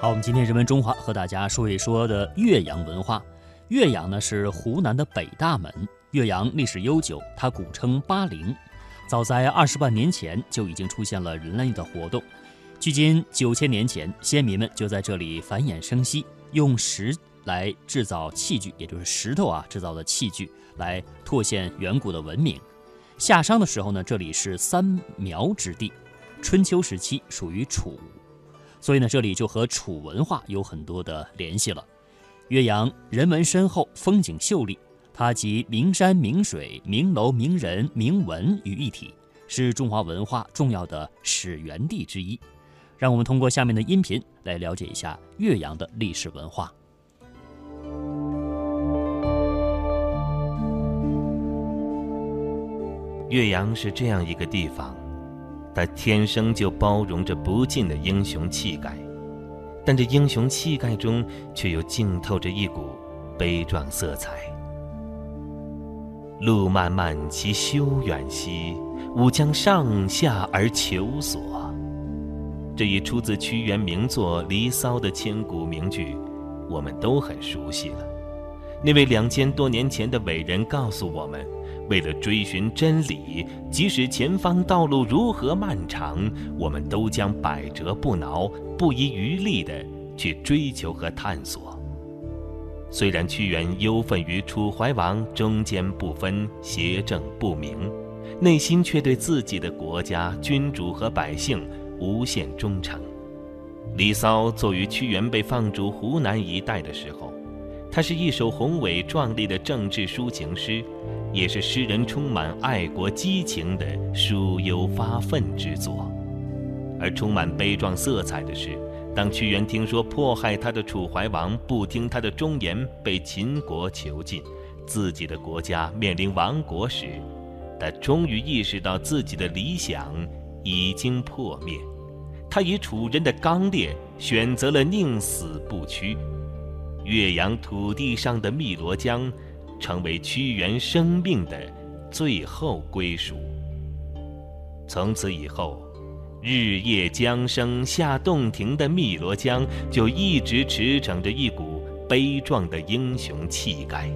好，我们今天人文中华和大家说一说的岳阳文化。岳阳呢是湖南的北大门，岳阳历史悠久，它古称巴陵。早在二十万年前就已经出现了人类的活动。距今九千年前，先民们就在这里繁衍生息，用石来制造器具，也就是石头啊制造的器具，来拓现远古的文明。夏商的时候呢，这里是三苗之地，春秋时期属于楚。所以呢，这里就和楚文化有很多的联系了。岳阳人文深厚，风景秀丽，它集名山名水、名楼名人、名文于一体，是中华文化重要的始源地之一。让我们通过下面的音频来了解一下岳阳的历史文化。岳阳是这样一个地方。他天生就包容着不尽的英雄气概，但这英雄气概中却又浸透着一股悲壮色彩。路漫漫其修远兮，吾将上下而求索。这一出自屈原名作《离骚》的千古名句，我们都很熟悉了。那位两千多年前的伟人告诉我们。为了追寻真理，即使前方道路如何漫长，我们都将百折不挠、不遗余力地去追求和探索。虽然屈原忧愤于楚怀王忠奸不分、邪正不明，内心却对自己的国家、君主和百姓无限忠诚。《离骚》作于屈原被放逐湖南一带的时候，它是一首宏伟壮丽的政治抒情诗。也是诗人充满爱国激情的抒忧发愤之作，而充满悲壮色彩的是，当屈原听说迫害他的楚怀王不听他的忠言，被秦国囚禁，自己的国家面临亡国时，他终于意识到自己的理想已经破灭，他以楚人的刚烈选择了宁死不屈。岳阳土地上的汨罗江。成为屈原生命的最后归属。从此以后，日夜江声下洞庭的汨罗江就一直驰骋着一股悲壮的英雄气概。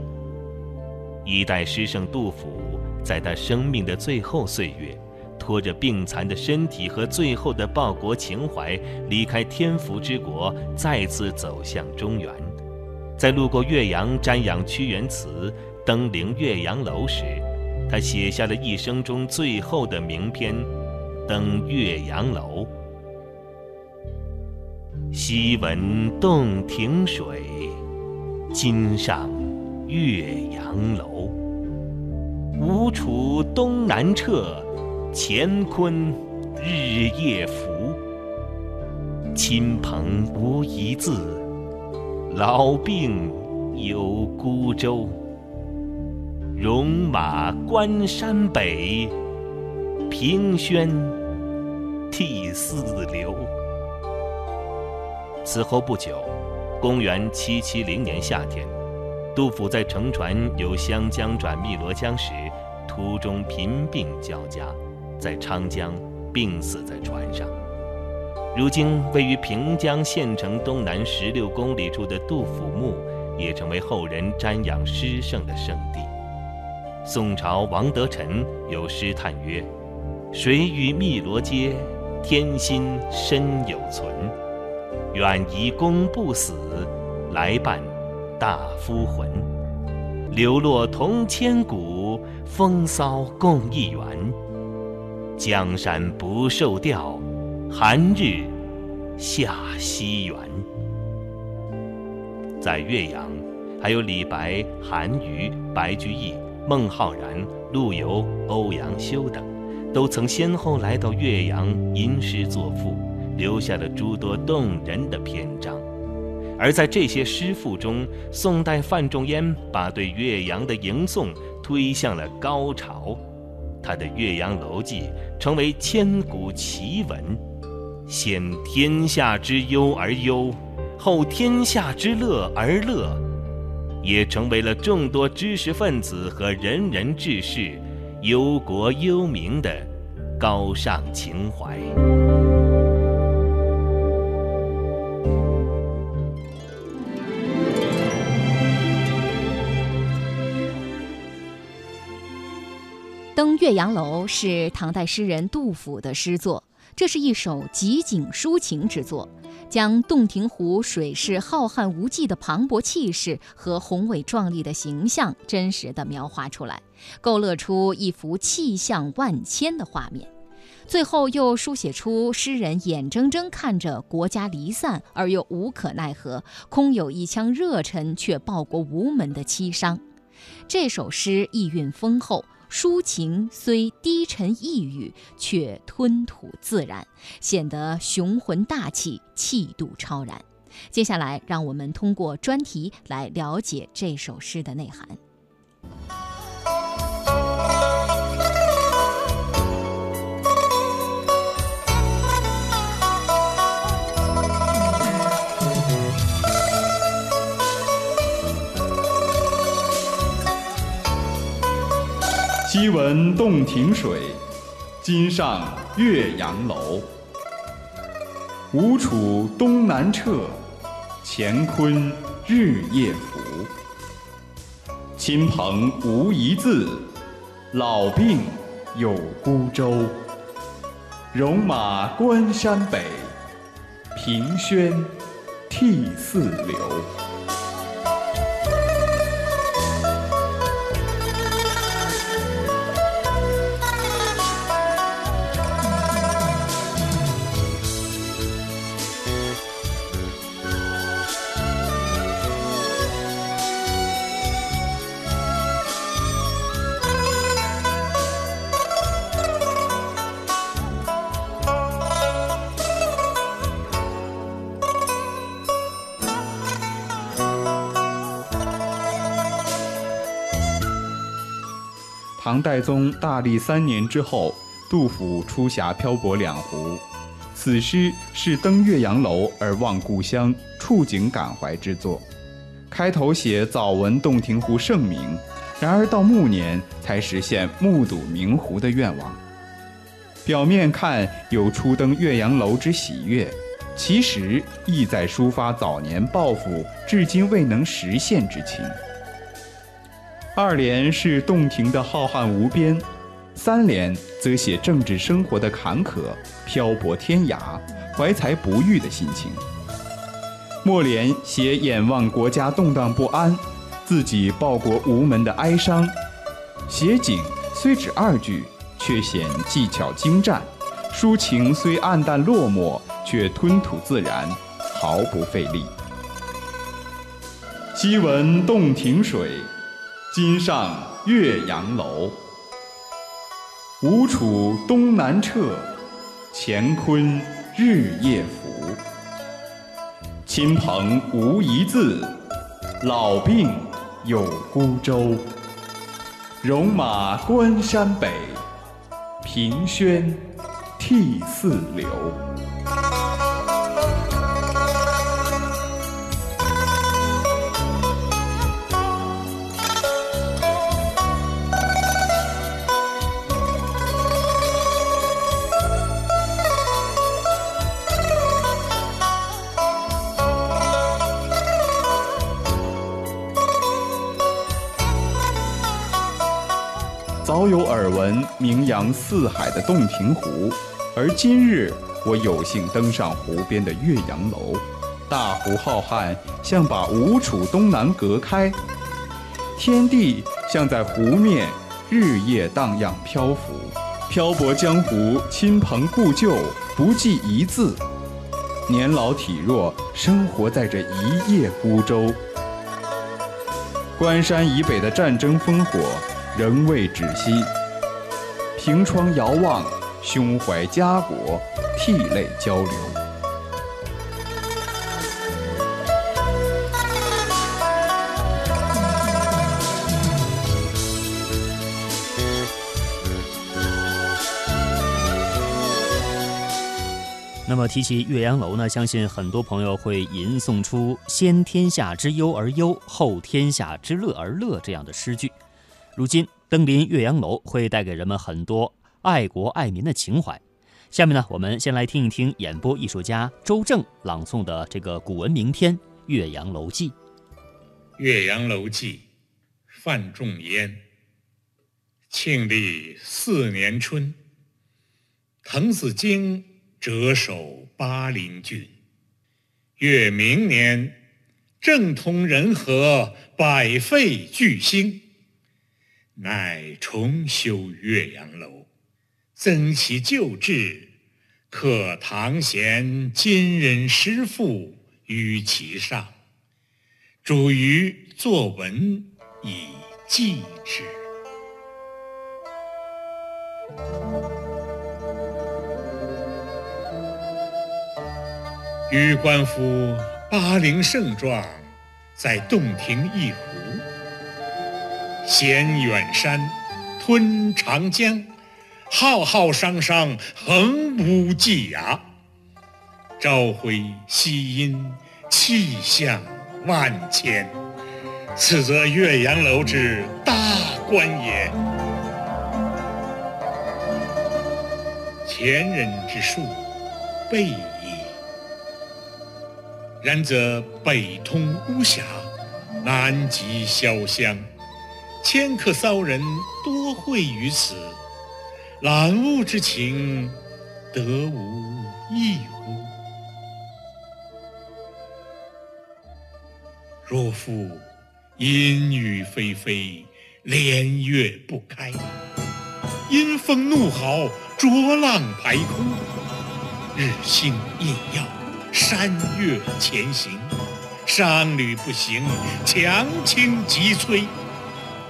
一代诗圣杜甫，在他生命的最后岁月，拖着病残的身体和最后的报国情怀，离开天福之国，再次走向中原。在路过岳阳瞻仰屈原祠、登临岳阳楼时，他写下了一生中最后的名篇《登岳阳楼》。昔闻洞庭水，今上岳阳楼。吴楚东南坼，乾坤日夜浮。亲朋无一字。老病有孤舟，戎马关山北，凭轩涕泗流。此后不久，公元七七零年夏天，杜甫在乘船由湘江转汨罗江时，途中贫病交加，在昌江病死在船上。如今位于平江县城东南十六公里处的杜甫墓，也成为后人瞻仰诗圣的圣地。宋朝王德臣有诗叹曰：“谁与汨罗接？天心深有存。远移公不死，来伴大夫魂。流落同千古，风骚共一员。江山不受调。”寒日下西园，在岳阳，还有李白、韩愈、白居易、孟浩然、陆游、欧阳修等，都曾先后来到岳阳吟诗作赋，留下了诸多动人的篇章。而在这些诗赋中，宋代范仲淹把对岳阳的吟诵推向了高潮，他的《岳阳楼记》成为千古奇文。先天下之忧而忧后天下之乐而乐也成为了众多知识分子和仁人志士忧国忧民的高尚情怀。登岳阳楼是唐代诗人杜甫的诗作。这是一首集景抒情之作，将洞庭湖水势浩瀚无际的磅礴气势和宏伟壮丽的形象真实地描画出来，勾勒出一幅气象万千的画面。最后又书写出诗人眼睁睁看着国家离散而又无可奈何，空有一腔热忱却报国无门的凄伤。这首诗意蕴丰厚。抒情虽低沉抑郁，却吞吐自然，显得雄浑大气，气度超然。接下来，让我们通过专题来了解这首诗的内涵。昔闻洞庭水，今上岳阳楼。吴楚东南坼，乾坤日夜浮。亲朋无一字，老病有孤舟。戎马关山北，凭轩涕泗流。唐代宗大历三年之后，杜甫出峡漂泊两湖。此诗是登岳阳楼而望故乡、触景感怀之作。开头写早闻洞庭湖盛名，然而到暮年才实现目睹明湖的愿望。表面看有初登岳阳楼之喜悦，其实意在抒发早年抱负至今未能实现之情。二联是洞庭的浩瀚无边，三联则写政治生活的坎坷、漂泊天涯、怀才不遇的心情。末联写眼望国家动荡不安，自己报国无门的哀伤。写景虽只二句，却显技巧精湛；抒情虽黯淡落寞，却吞吐自然，毫不费力。昔闻洞庭水。今上岳阳楼，吴楚东南坼，乾坤日夜浮。亲朋无一字，老病有孤舟。戎马关山北，凭轩涕泗流。闻名扬四海的洞庭湖，而今日我有幸登上湖边的岳阳楼。大湖浩瀚，像把吴楚东南隔开，天地像在湖面日夜荡漾漂浮。漂泊江湖，亲朋故旧不记一字，年老体弱，生活在这一叶孤舟。关山以北的战争烽火。仍未止息，凭窗遥望，胸怀家国，涕泪交流。那么提起岳阳楼呢，相信很多朋友会吟诵出“先天下之忧而忧，后天下之乐而乐”这样的诗句。如今登临岳阳楼会带给人们很多爱国爱民的情怀。下面呢，我们先来听一听演播艺术家周正朗诵的这个古文名篇《岳阳楼记》。《岳阳楼记》，范仲淹。庆历四年春，滕子京谪守巴陵郡。越明年，政通人和，百废具兴，乃重修岳阳楼，增其旧制，刻唐贤今人诗赋于其上，主于作文以记之。予观夫巴陵胜状，在洞庭一湖，衔远山，吞长江，浩浩汤汤，横无际涯。朝晖夕阴，气象万千，此则岳阳楼之大观也。前人之述，备矣。然则北通巫峡，南极潇湘，迁客骚人多会于此，览物之情，得无异乎？若复阴雨霏霏，连月不开，阴风怒号，浊浪排空，日星隐曜。山岳前行，商旅不行，强倾急摧，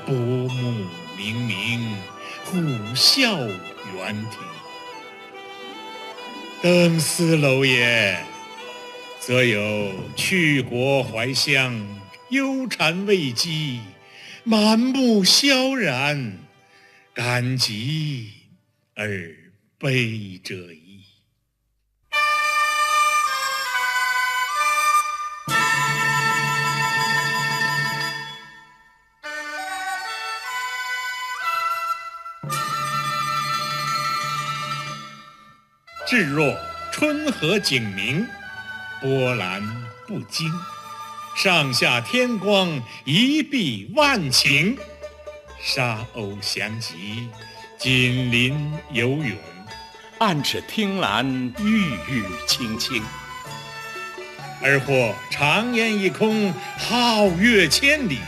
薄暮冥冥，虎啸猿啼。登斯楼也，则有去国怀乡，忧谗畏讥，满目萧然，感极而悲者矣。至若春和景明，波澜不惊，上下天光，一碧万顷，沙鸥翔集，锦鳞游泳，岸芷汀兰，郁郁青青。而或长烟一空，皓月千里，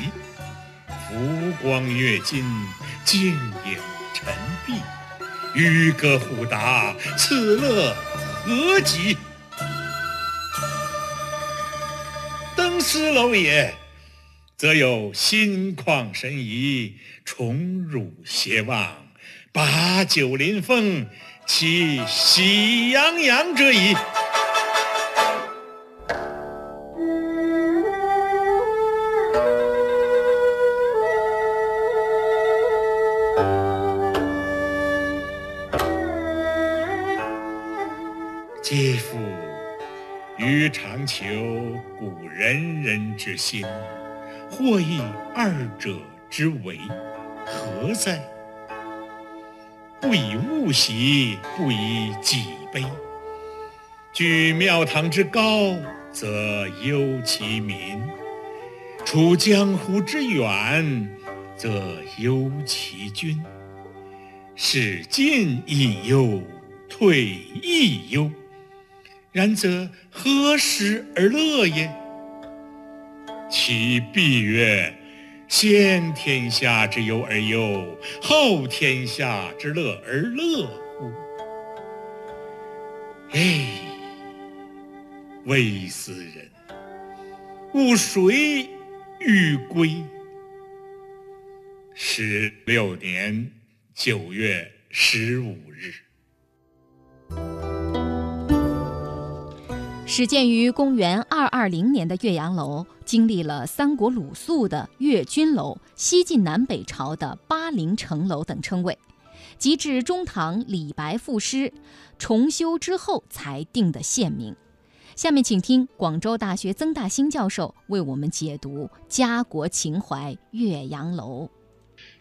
浮光跃金，静影沉璧。渔歌互答，此乐何极？登斯楼也，则有心旷神怡，宠辱偕忘，把酒临风，其喜洋洋者矣。嗟夫！予尝求古仁人之心，或异二者之为，何哉？不以物喜，不以己悲。居庙堂之高，则忧其民；处江湖之远，则忧其君。使进亦忧，退亦忧。然则何时而乐也？其必曰：先天下之忧而忧，后天下之乐而乐乎？哎，微斯人，吾谁欲归？十六年九月十五日。始建于公元二二零年的岳阳楼，经历了三国鲁肃的岳军楼、西晋南北朝的巴陵城楼等称谓，及至中唐李白赋诗，重修之后才定的县名。下面请听广州大学曾大兴教授为我们解读家国情怀岳阳楼。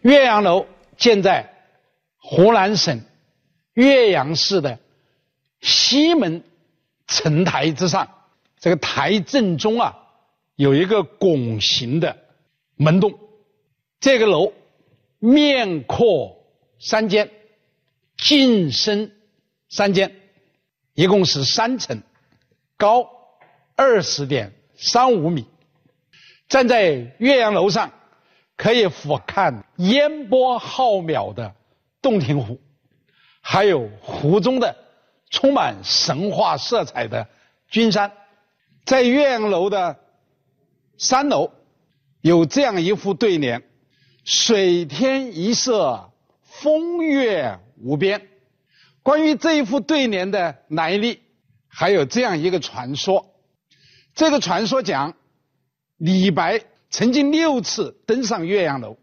岳阳楼建在湖南省岳阳市的西门。城台之上，这个台正中啊，有一个拱形的门洞。这个楼面阔三间，进深三间，一共是三层，高二十点三五米。站在岳阳楼上，可以俯瞰烟波浩渺的洞庭湖，还有湖中的充满神话色彩的君山。在岳阳楼的三楼有这样一副对联：“水天一色，风月无边。”关于这一副对联的来历，还有这样一个传说。这个传说讲，李白曾经六次登上岳阳楼，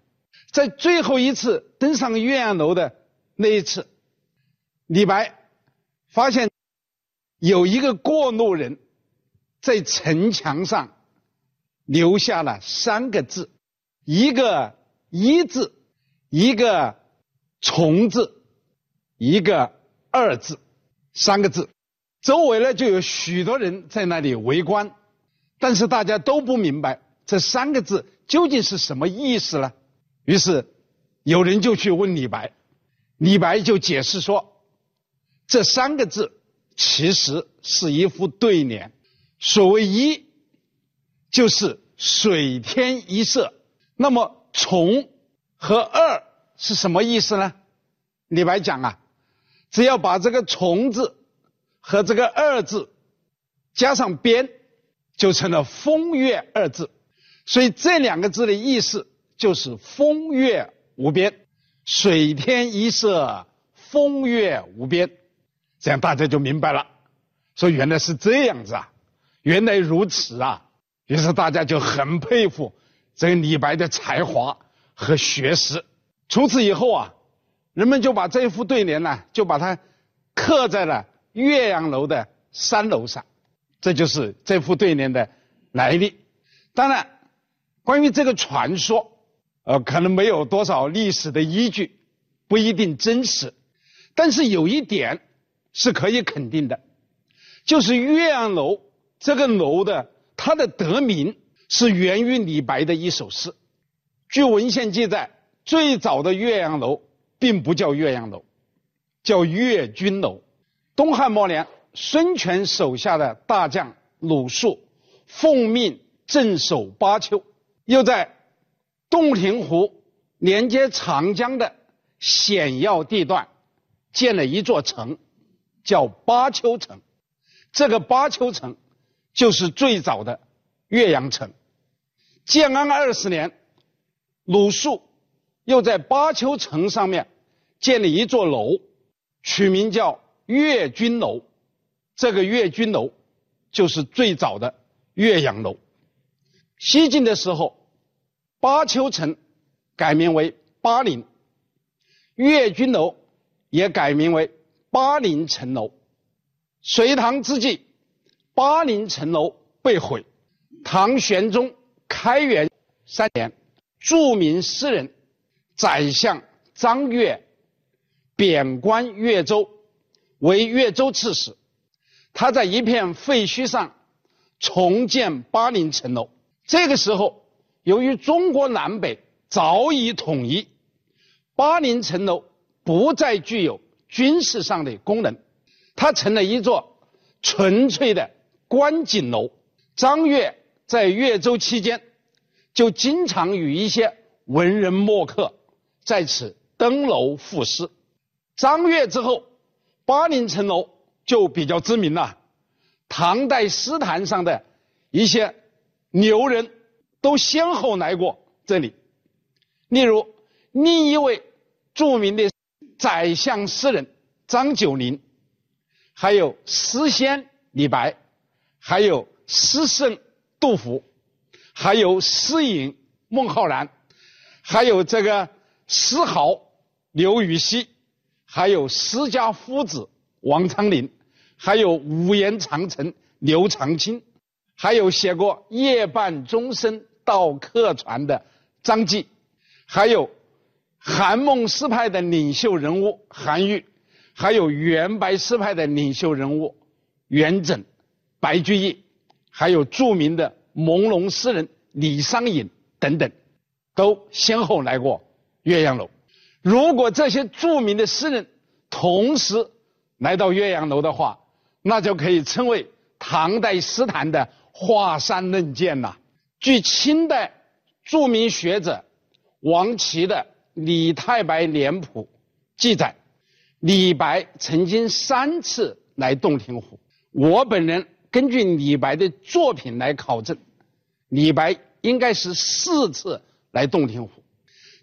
在最后一次登上岳阳楼的那一次，李白发现有一个过路人。在城墙上留下了三个字，一个“一”字，一个“虫”字，一个“二”字，三个字。周围呢就有许多人在那里围观，但是大家都不明白这三个字究竟是什么意思呢？于是有人就去问李白，李白就解释说，这三个字其实是一副对联。所谓一，就是水天一色。那么从和二是什么意思呢？李白讲啊，只要把这个从字和这个二字加上边，就成了风月二字。所以这两个字的意思就是风月无边，水天一色，风月无边。这样大家就明白了，说原来是这样子啊。原来如此啊！于是大家就很佩服这个李白的才华和学识。从此以后啊，人们就把这副对联呢，就把它刻在了岳阳楼的三楼上。这就是这副对联的来历。当然，关于这个传说，呃，可能没有多少历史的依据，不一定真实。但是有一点是可以肯定的，就是岳阳楼。这个楼的它的得名是源于李白的一首诗。据文献记载，最早的岳阳楼并不叫岳阳楼，叫岳军楼。东汉末年，孙权手下的大将鲁肃奉命镇守巴丘，又在洞庭湖连接长江的险要地段建了一座城，叫巴丘城。这个巴丘城。就是最早的岳阳城。建安二十年，鲁肃又在巴丘城上面建了一座楼，取名叫岳军楼。这个岳军楼就是最早的岳阳楼。西晋的时候，巴丘城改名为巴陵，岳军楼也改名为巴陵城楼。隋唐之际。巴陵城楼被毁。唐玄宗开元三年，著名诗人、宰相张悦贬官越州，为越州刺史。他在一片废墟上重建巴陵城楼。这个时候，由于中国南北早已统一，巴陵城楼不再具有军事上的功能，它成了一座纯粹的。观景楼，张悦在越州期间，就经常与一些文人墨客在此登楼赋诗。张悦之后，巴陵城楼就比较知名了。唐代诗坛上的一些牛人都先后来过这里。例如，另一位著名的宰相诗人张九龄，还有诗仙李白。还有诗圣杜甫，还有诗隐孟浩然，还有这个诗豪刘禹锡，还有诗家夫子王昌龄，还有五言长城刘长卿，还有写过“夜半钟声到客船”的张继，还有韩孟诗派的领袖人物韩愈，还有元白诗派的领袖人物元稹。白居易，还有著名的朦胧诗人李商隐等等，都先后来过岳阳楼。如果这些著名的诗人同时来到岳阳楼的话，那就可以称为唐代诗坛的华山论剑了。据清代著名学者王琦的《李太白脸谱》记载，李白曾经三次来洞庭湖。我本人根据李白的作品来考证，李白应该是四次来洞庭湖，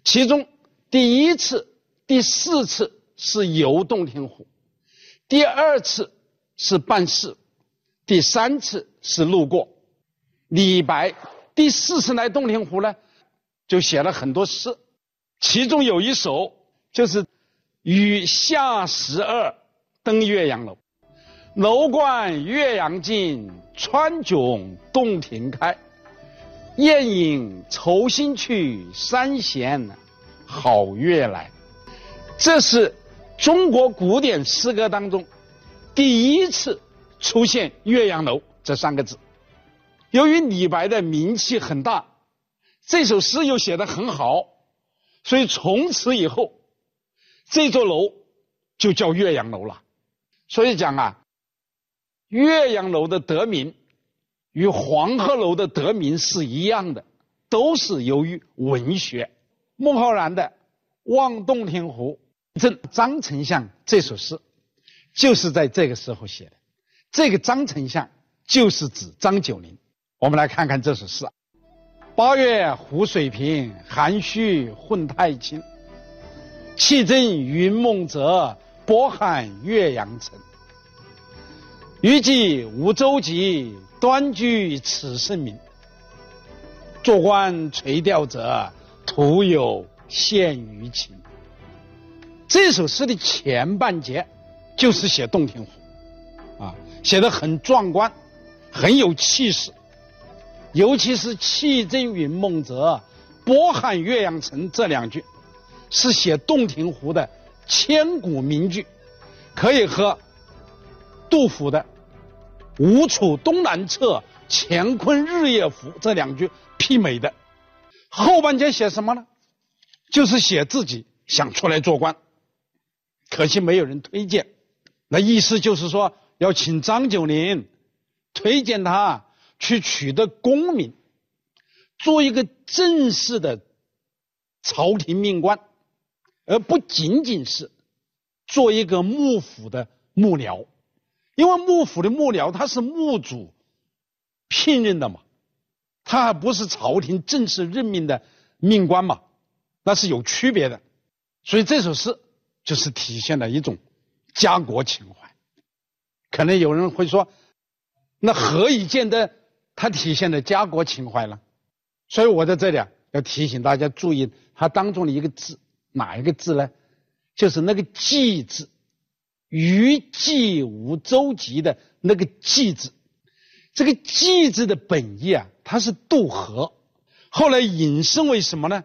其中第一次、第四次是游洞庭湖，第二次是办事，第三次是路过。李白第四次来洞庭湖呢，就写了很多诗，其中有一首就是《与夏十二登岳阳楼》。楼观岳阳尽，川迥洞庭开。雁引愁心去，山闲好月来。这是中国古典诗歌当中第一次出现“岳阳楼”这三个字。由于李白的名气很大，这首诗又写得很好，所以从此以后，这座楼就叫岳阳楼了。所以讲啊。岳阳楼的得名与黄鹤楼的得名是一样的，都是由于文学。孟浩然的《望洞庭湖赠张丞相》这首诗，就是在这个时候写的。这个张丞相就是指张九龄。我们来看看这首诗：八月湖水平，涵虚混太清。气蒸云梦泽，波撼岳阳城。余既无舟楫，端居此圣明。坐观垂钓者，徒有羡鱼情。这首诗的前半截就是写洞庭湖，啊，写的很壮观，很有气势。尤其是“气蒸云梦泽，波撼岳阳城”这两句，是写洞庭湖的千古名句，可以和。杜甫的“吴楚东南坼，乾坤日夜浮”这两句媲美的，后半截写什么呢？就是写自己想出来做官，可惜没有人推荐。那意思就是说，要请张九龄推荐他去取得功名，做一个正式的朝廷命官，而不仅仅是做一个幕府的幕僚。因为幕府的幕僚他是幕主聘任的嘛，他还不是朝廷正式任命的命官嘛，那是有区别的。所以这首诗就是体现了一种家国情怀。可能有人会说，那何以见得它体现了家国情怀了？所以我在这里啊，要提醒大家注意它当中的一个字，哪一个字呢？就是那个“济”字。余既无舟楫的那个“济”字，这个“济”字的本意啊，它是渡河，后来引申为什么呢？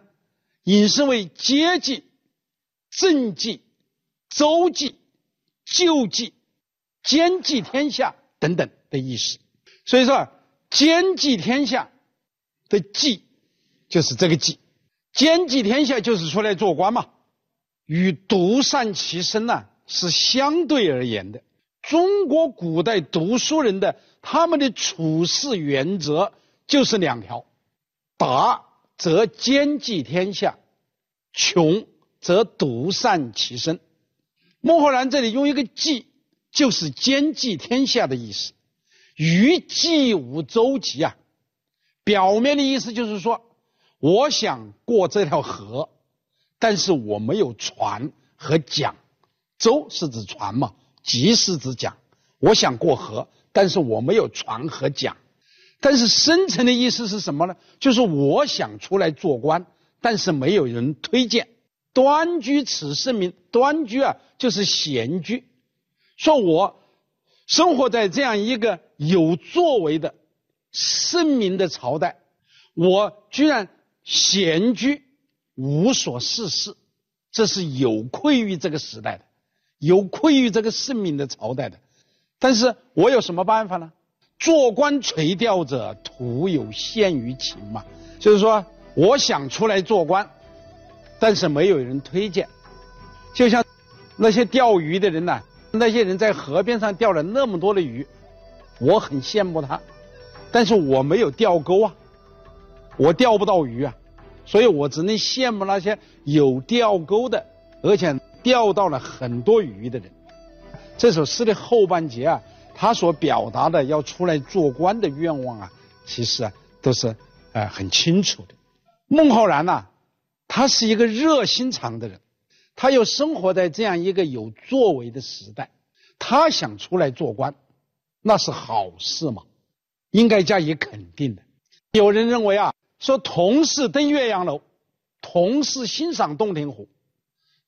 引申为接济、政济、周济、救济、兼济天下等等的意思。所以说，啊兼济天下的“济”就是这个“济”，兼济天下就是出来做官嘛，与独善其身呐。是相对而言的。中国古代读书人的他们的处事原则就是两条：达则兼济天下，穷则独善其身。孟浩然这里用一个“济”，就是兼济天下的意思。余既无舟楫啊，表面的意思就是说，我想过这条河，但是我没有船和桨。舟是指船嘛，楫是指桨。我想过河，但是我没有船和桨。但是深层的意思是什么呢？就是我想出来做官，但是没有人推荐。端居此圣明，端居啊，就是闲居。说我生活在这样一个有作为的圣明的朝代，我居然闲居，无所事事，这是有愧于这个时代的。有愧于这个圣明的朝代的，但是我有什么办法呢？做官垂钓者，徒有羡鱼情嘛。就是说，我想出来做官，但是没有人推荐，就像那些钓鱼的人呐、那些人在河边上钓了那么多的鱼，我很羡慕他，但是我没有钓钩啊，我钓不到鱼啊，所以我只能羡慕那些有钓钩的，而且钓到了很多鱼的人。这首诗的后半截啊，他所表达的要出来做官的愿望啊，其实啊都是呃很清楚的。孟浩然呐、他是一个热心肠的人，他又生活在这样一个有作为的时代，他想出来做官，那是好事嘛，应该加以肯定的。有人认为啊，说同是登岳阳楼，同是欣赏洞庭湖，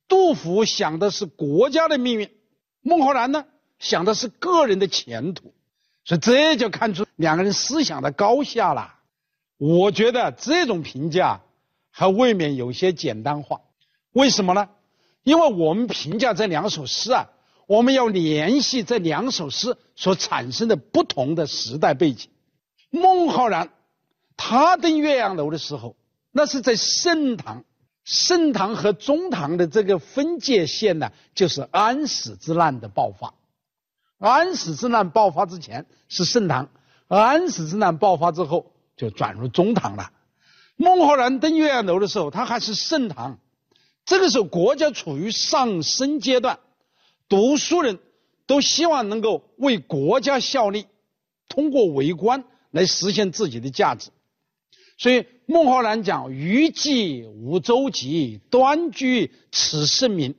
杜甫想的是国家的命运，孟浩然呢想的是个人的前途，所以这就看出两个人思想的高下了。我觉得这种评价还未免有些简单化。为什么呢？因为我们评价这两首诗啊，我们要联系这两首诗所产生的不同的时代背景。孟浩然他登岳阳楼的时候，那是在盛唐，盛唐和中唐的这个分界线呢，就是安史之乱的爆发。安史之乱爆发之前是盛唐，安史之乱爆发之后就转入中唐了。孟浩然登岳阳楼的时候，他还是盛唐，这个时候国家处于上升阶段，读书人都希望能够为国家效力，通过为官来实现自己的价值。所以孟浩然讲：“余既无舟楫，端居此盛名。”